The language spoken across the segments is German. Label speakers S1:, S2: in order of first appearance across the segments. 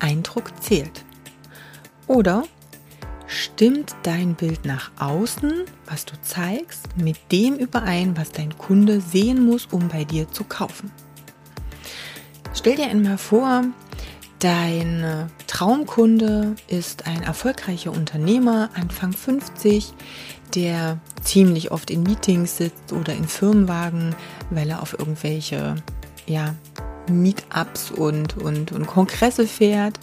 S1: Eindruck zählt. Oder stimmt dein Bild nach außen, was du zeigst, mit dem überein, was dein Kunde sehen muss, um bei dir zu kaufen. Stell dir einmal vor, dein Traumkunde ist ein erfolgreicher Unternehmer, Anfang 50, der ziemlich oft in Meetings sitzt oder in Firmenwagen, weil er auf irgendwelche ja, Meetups und, und, und Kongresse fährt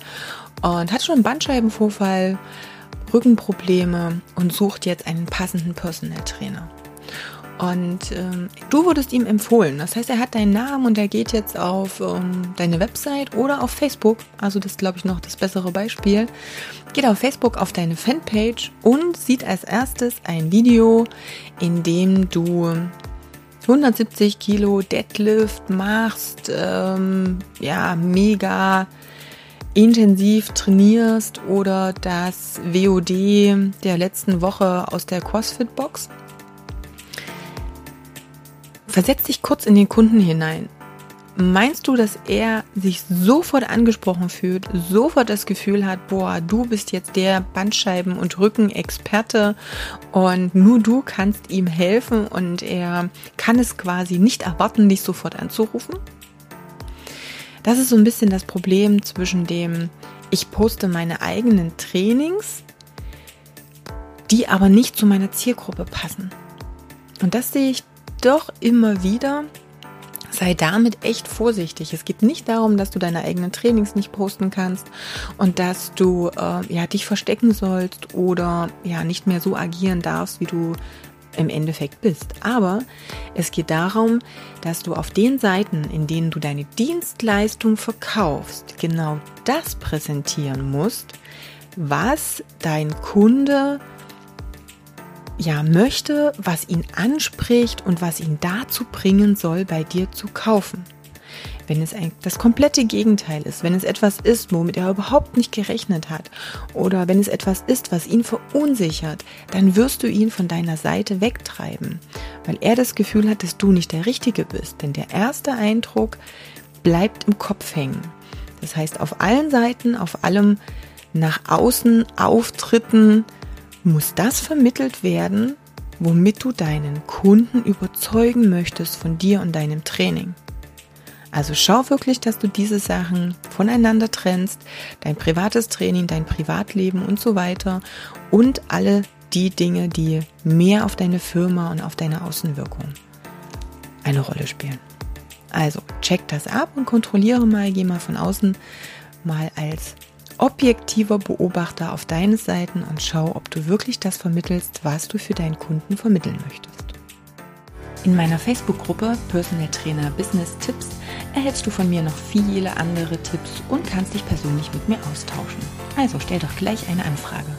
S1: und hat schon einen Bandscheibenvorfall, Rückenprobleme und sucht jetzt einen passenden Personal Trainer. Und ähm, du wurdest ihm empfohlen. Das heißt, er hat deinen Namen und er geht jetzt auf ähm, deine Website oder auf Facebook. Also das glaube ich, noch das bessere Beispiel. Geht auf Facebook auf deine Fanpage und sieht als erstes ein Video, in dem du 170 Kilo Deadlift machst, ähm, ja, mega intensiv trainierst oder das WOD der letzten Woche aus der CrossFit-Box. Versetz dich kurz in den Kunden hinein. Meinst du, dass er sich sofort angesprochen fühlt, sofort das Gefühl hat, boah, du bist jetzt der Bandscheiben- und Rückenexperte und nur du kannst ihm helfen und er kann es quasi nicht erwarten, dich sofort anzurufen? Das ist so ein bisschen das Problem zwischen dem, ich poste meine eigenen Trainings, die aber nicht zu meiner Zielgruppe passen. Und das sehe ich doch immer wieder, sei damit echt vorsichtig. Es geht nicht darum, dass du deine eigenen Trainings nicht posten kannst und dass du äh, ja dich verstecken sollst oder ja nicht mehr so agieren darfst, wie du im Endeffekt bist. Aber es geht darum, dass du auf den Seiten, in denen du deine Dienstleistung verkaufst, genau das präsentieren musst, was dein Kunde ja möchte, was ihn anspricht und was ihn dazu bringen soll, bei dir zu kaufen. Wenn es ein, das komplette Gegenteil ist, wenn es etwas ist, womit er überhaupt nicht gerechnet hat, oder wenn es etwas ist, was ihn verunsichert, dann wirst du ihn von deiner Seite wegtreiben, weil er das Gefühl hat, dass du nicht der Richtige bist. Denn der erste Eindruck bleibt im Kopf hängen. Das heißt, auf allen Seiten, auf allem nach außen Auftritten, muss das vermittelt werden, womit du deinen Kunden überzeugen möchtest von dir und deinem Training. Also schau wirklich, dass du diese Sachen voneinander trennst, dein privates Training, dein Privatleben und so weiter und alle die Dinge, die mehr auf deine Firma und auf deine Außenwirkung eine Rolle spielen. Also check das ab und kontrolliere mal, geh mal von außen mal als objektiver Beobachter auf deine Seiten und schau, ob du wirklich das vermittelst, was du für deinen Kunden vermitteln möchtest. In meiner Facebook-Gruppe Personal Trainer Business Tipps erhältst du von mir noch viele andere Tipps und kannst dich persönlich mit mir austauschen. Also stell doch gleich eine Anfrage.